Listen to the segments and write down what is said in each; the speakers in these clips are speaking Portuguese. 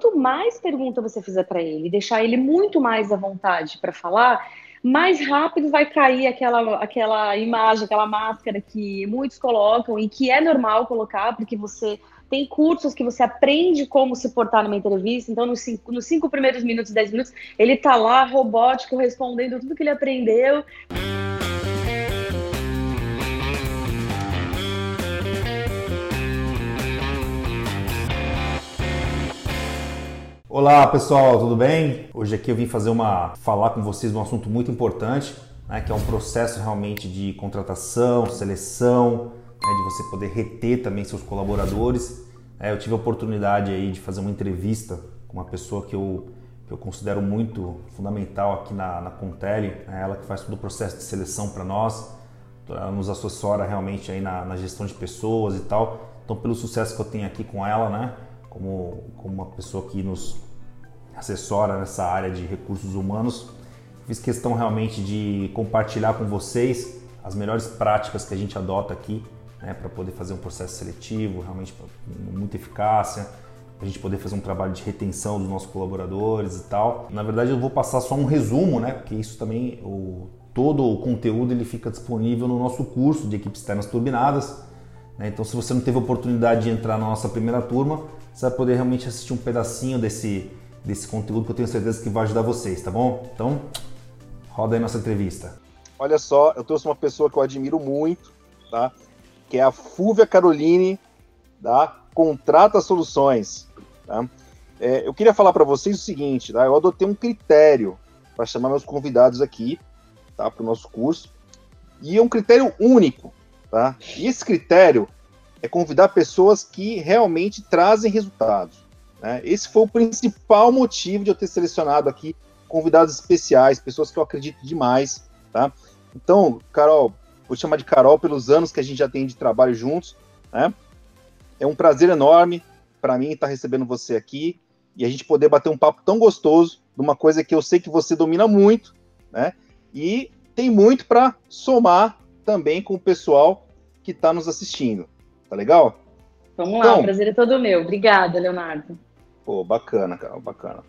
quanto mais pergunta você fizer para ele, deixar ele muito mais à vontade para falar, mais rápido vai cair aquela, aquela imagem, aquela máscara que muitos colocam e que é normal colocar, porque você tem cursos que você aprende como se portar numa entrevista. Então, nos cinco, nos cinco primeiros minutos, dez minutos, ele tá lá, robótico, respondendo tudo que ele aprendeu. Olá pessoal, tudo bem? Hoje aqui eu vim fazer uma falar com vocês de um assunto muito importante, né, que é um processo realmente de contratação, seleção, né, de você poder reter também seus colaboradores. É, eu tive a oportunidade aí de fazer uma entrevista com uma pessoa que eu, que eu considero muito fundamental aqui na, na Contele, né, ela que faz todo o processo de seleção para nós, ela nos assessora realmente aí na, na gestão de pessoas e tal. Então, pelo sucesso que eu tenho aqui com ela, né, como, como uma pessoa que nos assessora nessa área de recursos humanos, fiz questão realmente de compartilhar com vocês as melhores práticas que a gente adota aqui né, para poder fazer um processo seletivo realmente com muita eficácia, a gente poder fazer um trabalho de retenção dos nossos colaboradores e tal. Na verdade, eu vou passar só um resumo, né, porque isso também, o, todo o conteúdo ele fica disponível no nosso curso de equipes externas turbinadas. Né? Então, se você não teve oportunidade de entrar na nossa primeira turma, você vai poder realmente assistir um pedacinho desse, desse conteúdo que eu tenho certeza que vai ajudar vocês, tá bom? Então, roda aí nossa entrevista. Olha só, eu trouxe uma pessoa que eu admiro muito, tá? Que é a Fúvia Caroline, da Contrata Soluções, tá? É, eu queria falar para vocês o seguinte, tá? Eu adotei um critério para chamar meus convidados aqui, tá? Para o nosso curso. E é um critério único, tá? E esse critério é convidar pessoas que realmente trazem resultados. Né? Esse foi o principal motivo de eu ter selecionado aqui convidados especiais, pessoas que eu acredito demais. Tá? Então, Carol, vou chamar de Carol pelos anos que a gente já tem de trabalho juntos. Né? É um prazer enorme para mim estar recebendo você aqui e a gente poder bater um papo tão gostoso de uma coisa que eu sei que você domina muito, né? E tem muito para somar também com o pessoal que está nos assistindo. Tá legal? Vamos lá, então, o prazer é todo meu. Obrigada, Leonardo. Pô, bacana, cara, bacana.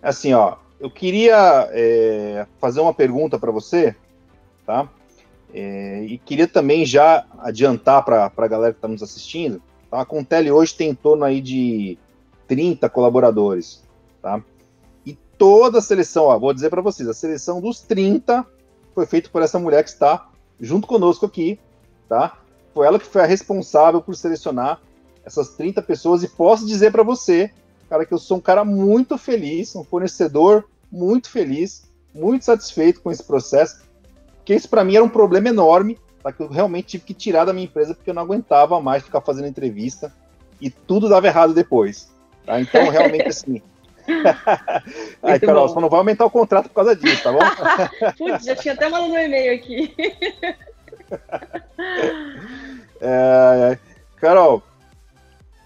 Assim, ó, eu queria é, fazer uma pergunta para você, tá? É, e queria também já adiantar para a galera que está nos assistindo, tá? a Contele hoje tem em torno aí de 30 colaboradores, tá? E toda a seleção, ó, vou dizer para vocês, a seleção dos 30 foi feita por essa mulher que está junto conosco aqui, tá? foi ela que foi a responsável por selecionar essas 30 pessoas e posso dizer para você, cara, que eu sou um cara muito feliz, um fornecedor muito feliz, muito satisfeito com esse processo, porque isso para mim era um problema enorme, tá, que eu realmente tive que tirar da minha empresa porque eu não aguentava mais ficar fazendo entrevista e tudo dava errado depois. Tá? Então, realmente assim. Aí, Carol, bom. só não vai aumentar o contrato por causa disso, tá bom? Putz, já tinha até mandado um e-mail aqui. É, Carol,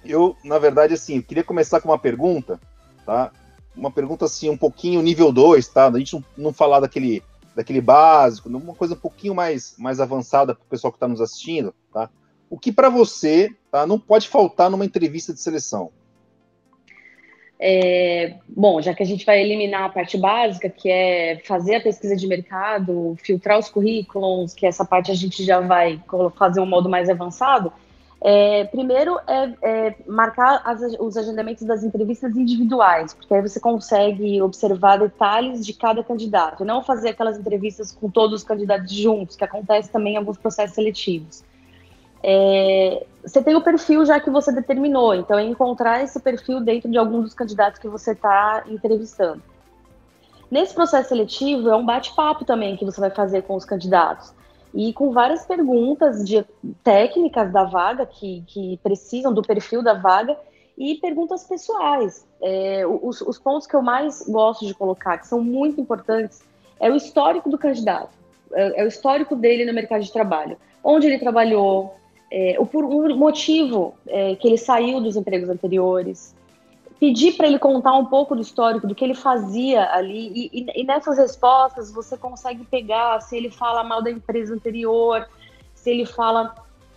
eu, na verdade, assim, queria começar com uma pergunta, tá? Uma pergunta, assim, um pouquinho nível 2, tá? A gente não, não falar daquele, daquele básico, uma coisa um pouquinho mais, mais avançada para o pessoal que está nos assistindo, tá? O que para você tá, não pode faltar numa entrevista de seleção? É, bom, já que a gente vai eliminar a parte básica, que é fazer a pesquisa de mercado, filtrar os currículos, que essa parte a gente já vai fazer um modo mais avançado. É, primeiro é, é marcar as, os agendamentos das entrevistas individuais, porque aí você consegue observar detalhes de cada candidato, não fazer aquelas entrevistas com todos os candidatos juntos, que acontece também em alguns processos seletivos é, você tem o perfil já que você determinou, então é encontrar esse perfil dentro de algum dos candidatos que você está entrevistando. Nesse processo seletivo, é um bate-papo também que você vai fazer com os candidatos. E com várias perguntas de técnicas da vaga, que, que precisam do perfil da vaga, e perguntas pessoais. É, os, os pontos que eu mais gosto de colocar, que são muito importantes, é o histórico do candidato, é, é o histórico dele no mercado de trabalho. Onde ele trabalhou, é, o, por um motivo é, que ele saiu dos empregos anteriores, pedir para ele contar um pouco do histórico, do que ele fazia ali, e, e, e, nessas respostas você consegue pegar se ele fala mal da empresa anterior, se ele fala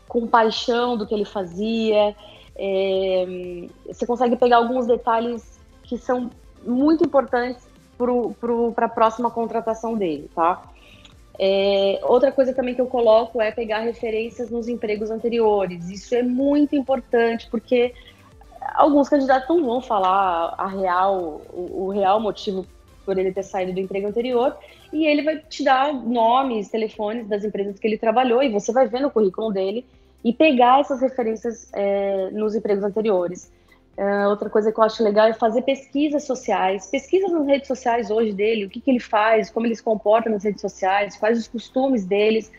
com paixão do que ele fazia, é, você consegue pegar alguns detalhes que são muito importantes para a próxima contratação dele, tá? É, outra coisa também que eu coloco é pegar referências nos empregos anteriores. Isso é muito importante, porque alguns candidatos não vão falar a real, o, o real motivo por ele ter saído do emprego anterior, e ele vai te dar nomes, telefones das empresas que ele trabalhou, e você vai ver no currículo dele e pegar essas referências é, nos empregos anteriores. Uh, outra coisa que eu acho legal é fazer pesquisas sociais, pesquisas nas redes sociais hoje dele, o que, que ele faz, como ele se comporta nas redes sociais, quais os costumes deles,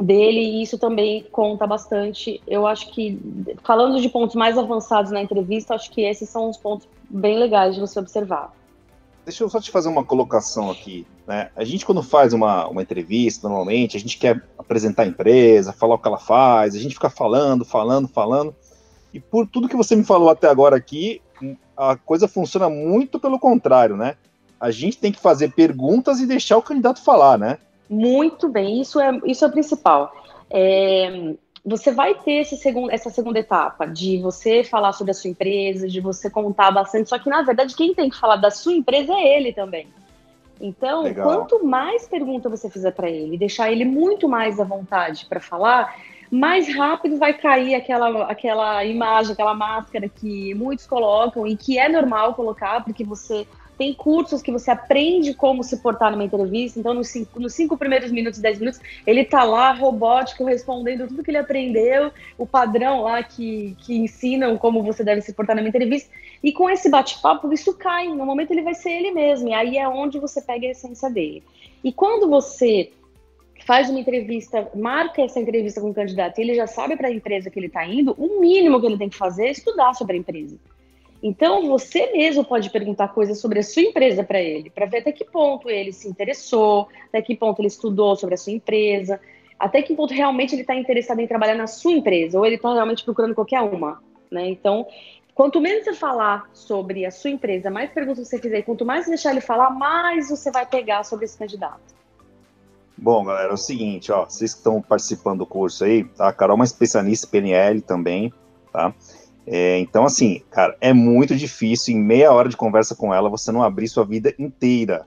dele, e isso também conta bastante. Eu acho que, falando de pontos mais avançados na entrevista, acho que esses são os pontos bem legais de você observar. Deixa eu só te fazer uma colocação aqui. Né? A gente, quando faz uma, uma entrevista, normalmente, a gente quer apresentar a empresa, falar o que ela faz, a gente fica falando, falando, falando. E por tudo que você me falou até agora aqui, a coisa funciona muito pelo contrário, né? A gente tem que fazer perguntas e deixar o candidato falar, né? Muito bem, isso é, isso é o principal. É, você vai ter segundo, essa segunda etapa de você falar sobre a sua empresa, de você contar bastante, só que na verdade quem tem que falar da sua empresa é ele também. Então, Legal. quanto mais pergunta você fizer para ele, deixar ele muito mais à vontade para falar, mais rápido vai cair aquela, aquela imagem, aquela máscara que muitos colocam e que é normal colocar, porque você tem cursos que você aprende como se portar numa entrevista. Então, nos cinco, nos cinco primeiros minutos, dez minutos, ele tá lá, robótico, respondendo tudo que ele aprendeu, o padrão lá que, que ensinam como você deve se portar numa entrevista. E com esse bate-papo, isso cai. No momento, ele vai ser ele mesmo. E aí é onde você pega a essência dele. E quando você faz uma entrevista, marca essa entrevista com o candidato e ele já sabe para a empresa que ele está indo, o mínimo que ele tem que fazer é estudar sobre a empresa. Então, você mesmo pode perguntar coisas sobre a sua empresa para ele, para ver até que ponto ele se interessou, até que ponto ele estudou sobre a sua empresa, até que ponto realmente ele está interessado em trabalhar na sua empresa, ou ele está realmente procurando qualquer uma. Né? Então, quanto menos você falar sobre a sua empresa, mais perguntas você fizer, quanto mais deixar ele falar, mais você vai pegar sobre esse candidato. Bom, galera, é o seguinte, ó, vocês que estão participando do curso aí, tá? A Carol é uma especialista em PNL também, tá? É, então, assim, cara, é muito difícil em meia hora de conversa com ela você não abrir sua vida inteira.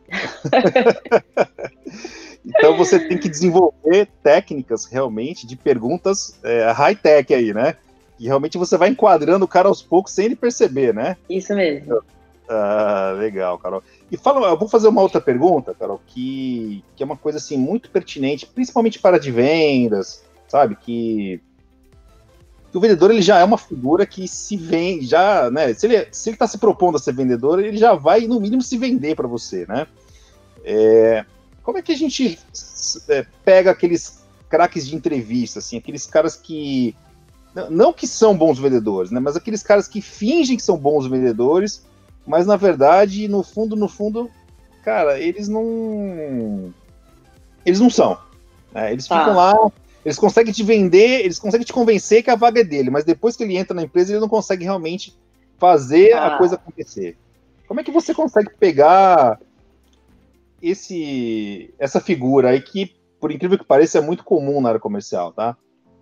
então, você tem que desenvolver técnicas realmente de perguntas é, high-tech aí, né? E realmente você vai enquadrando o cara aos poucos sem ele perceber, né? Isso mesmo. Ah, legal, Carol. E fala, eu vou fazer uma outra pergunta, Carol, que, que é uma coisa assim muito pertinente, principalmente para de vendas, sabe? Que que o vendedor ele já é uma figura que se vende, já, né? Se ele se ele está se propondo a ser vendedor, ele já vai no mínimo se vender para você, né? É, como é que a gente é, pega aqueles craques de entrevista, assim, aqueles caras que não que são bons vendedores, né? Mas aqueles caras que fingem que são bons vendedores, mas na verdade, no fundo, no fundo, cara, eles não eles não são. Né? Eles tá. ficam lá eles conseguem te vender, eles conseguem te convencer que a vaga é dele, mas depois que ele entra na empresa, ele não consegue realmente fazer ah. a coisa acontecer. Como é que você consegue pegar esse essa figura aí que, por incrível que pareça, é muito comum na área comercial, tá?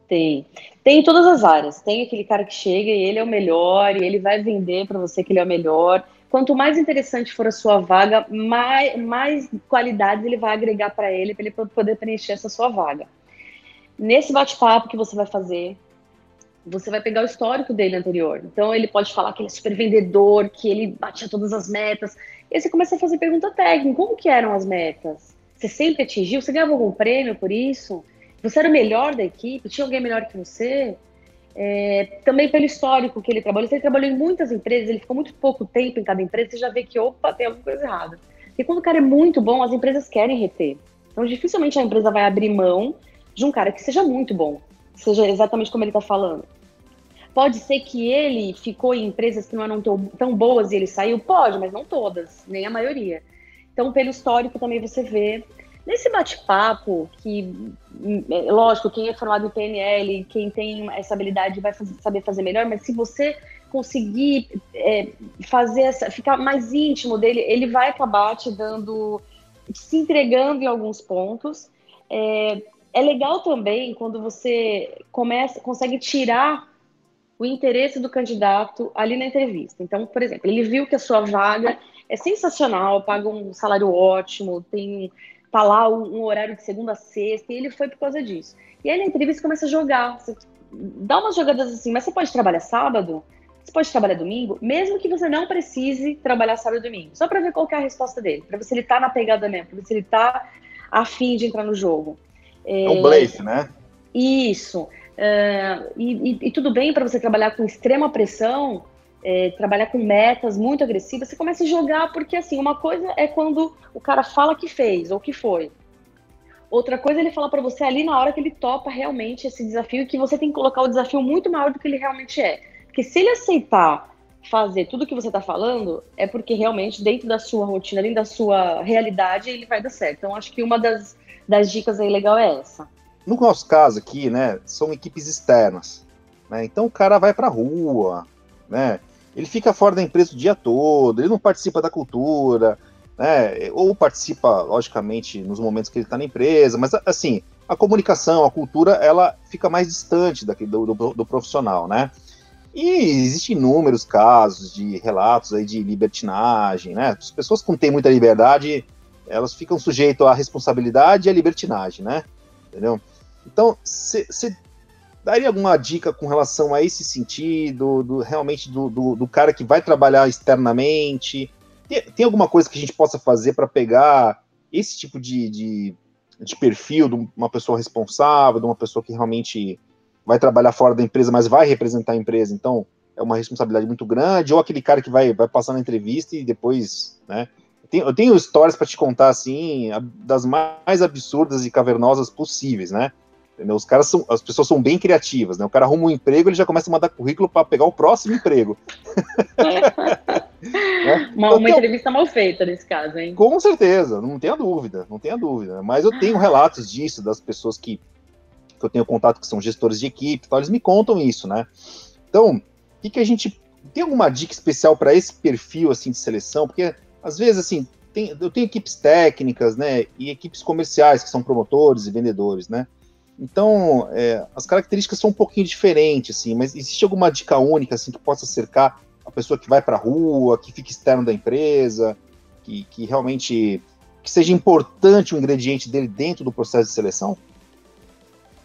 Tem. Tem em todas as áreas. Tem aquele cara que chega e ele é o melhor, e ele vai vender para você que ele é o melhor. Quanto mais interessante for a sua vaga, mais, mais qualidades ele vai agregar para ele, para ele poder preencher essa sua vaga. Nesse bate-papo que você vai fazer, você vai pegar o histórico dele anterior. Então ele pode falar que ele é super vendedor, que ele batia todas as metas. E aí você começa a fazer pergunta técnica: como que eram as metas? Você sempre atingiu? Você ganhava algum prêmio por isso? Você era o melhor da equipe? Tinha alguém melhor que você? É, também pelo histórico que ele trabalhou. Se ele trabalhou em muitas empresas, ele ficou muito pouco tempo em cada empresa, você já vê que, opa, tem alguma coisa errada. Porque quando o cara é muito bom, as empresas querem reter. Então, dificilmente a empresa vai abrir mão de um cara que seja muito bom, seja exatamente como ele está falando. Pode ser que ele ficou em empresas que não eram tão, boas e ele saiu? Pode, mas não todas, nem a maioria. Então, pelo histórico também você vê. Nesse bate-papo, que, é, lógico, quem é formado em PNL, quem tem essa habilidade vai fazer, saber fazer melhor, mas se você conseguir é, fazer essa, ficar mais íntimo dele, ele vai acabar te dando, se entregando em alguns pontos. É, é legal também quando você começa, consegue tirar o interesse do candidato ali na entrevista. Então, por exemplo, ele viu que a sua vaga é sensacional, paga um salário ótimo, tem tá lá um, horário de segunda a sexta, e ele foi por causa disso. E aí na entrevista começa a jogar, você dá umas jogadas assim, mas você pode trabalhar sábado? Você pode trabalhar domingo, mesmo que você não precise trabalhar sábado e domingo, só para ver qual é a resposta dele, para ver se ele tá na pegada mesmo, para ver se ele tá afim de entrar no jogo. É, é blefe, né? Isso. É, e, e, e, tudo bem para você trabalhar com extrema pressão, é, trabalhar com metas muito agressivas, você começa a jogar, porque assim, uma coisa é quando o cara fala que fez ou que foi. Outra coisa é ele falar para você ali na hora que ele topa realmente esse desafio, que você tem que colocar o desafio muito maior do que ele realmente é. Porque se ele aceitar fazer tudo que você está falando, é porque realmente dentro da sua rotina, dentro da sua realidade, ele vai dar certo. Então, acho que uma das, das dicas aí legal é essa. No nosso caso aqui, né, são equipes externas. Né? Então, o cara vai para a rua, né? Ele fica fora da empresa o dia todo, ele não participa da cultura, né? Ou participa, logicamente, nos momentos que ele está na empresa, mas assim, a comunicação, a cultura, ela fica mais distante daqui, do, do, do profissional, né? E existem inúmeros casos de relatos aí de libertinagem, né? As pessoas que não têm muita liberdade, elas ficam sujeitas à responsabilidade e à libertinagem, né? Entendeu? Então, você daria alguma dica com relação a esse sentido, do, realmente do, do, do cara que vai trabalhar externamente? Tem, tem, alguma coisa que a gente possa fazer para pegar esse tipo de, de, de perfil de uma pessoa responsável, de uma pessoa que realmente vai trabalhar fora da empresa, mas vai representar a empresa, então é uma responsabilidade muito grande, ou aquele cara que vai, vai passar na entrevista e depois, né? Eu tenho, eu tenho histórias para te contar, assim, das mais absurdas e cavernosas possíveis, né? Entendeu? Os caras são, as pessoas são bem criativas, né? O cara arruma um emprego, ele já começa a mandar currículo para pegar o próximo emprego. É. Uma, uma tenho... entrevista mal feita nesse caso, hein? Com certeza, não tenha dúvida, não tenha dúvida. Mas eu tenho relatos disso, das pessoas que que eu tenho contato que são gestores de equipe, então eles me contam isso, né? Então, o que, que a gente tem alguma dica especial para esse perfil assim de seleção? Porque às vezes assim tem, eu tenho equipes técnicas, né, e equipes comerciais que são promotores e vendedores, né? Então, é, as características são um pouquinho diferentes, assim, mas existe alguma dica única, assim, que possa cercar a pessoa que vai para a rua, que fica externo da empresa, que, que realmente que seja importante o ingrediente dele dentro do processo de seleção?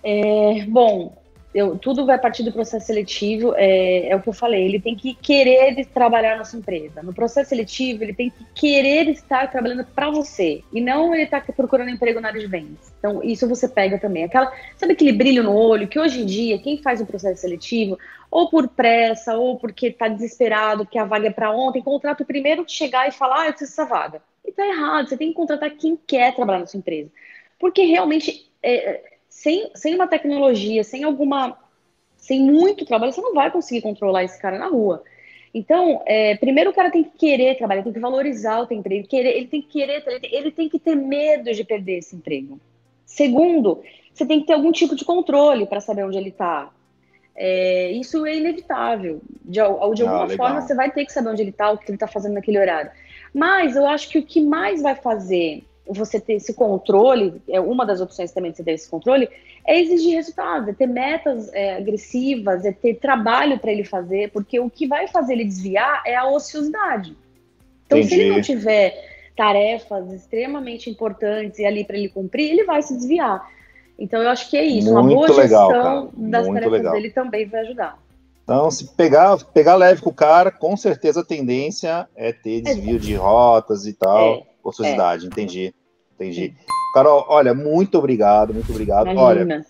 É, bom, eu, tudo vai partir do processo seletivo, é, é, o que eu falei, ele tem que querer trabalhar na sua empresa. No processo seletivo, ele tem que querer estar trabalhando para você, e não ele estar tá procurando emprego na área de vendas. Então, isso você pega também. Aquela, sabe aquele brilho no olho que hoje em dia, quem faz um processo seletivo, ou por pressa, ou porque está desesperado, porque a vaga é para ontem, contrata o primeiro que chegar e falar, ah, eu preciso dessa vaga. E tá errado, você tem que contratar quem quer trabalhar na sua empresa. Porque realmente... É, sem, sem uma tecnologia, sem alguma. sem muito trabalho, você não vai conseguir controlar esse cara na rua. Então, é, primeiro o cara tem que querer trabalhar, tem que valorizar o seu emprego, querer, ele tem que querer, ele tem que ter medo de perder esse emprego. Segundo, você tem que ter algum tipo de controle para saber onde ele está. É, isso é inevitável. De, de alguma ah, forma, você vai ter que saber onde ele está, o que ele está fazendo naquele horário. Mas eu acho que o que mais vai fazer você ter esse controle, é uma das opções também de você ter esse controle, é exigir resultados, é ter metas é, agressivas, é ter trabalho para ele fazer, porque o que vai fazer ele desviar é a ociosidade. Então, Entendi. se ele não tiver tarefas extremamente importantes e ali para ele cumprir, ele vai se desviar. Então, eu acho que é isso. Muito uma boa legal, gestão das Muito tarefas legal. dele também vai ajudar. Então, se pegar, pegar leve com o cara, com certeza a tendência é ter desvio é. de rotas e tal. É. Ociosidade, é. entendi. Entendi. Carol, olha, muito obrigado, muito obrigado. Imagina. Olha,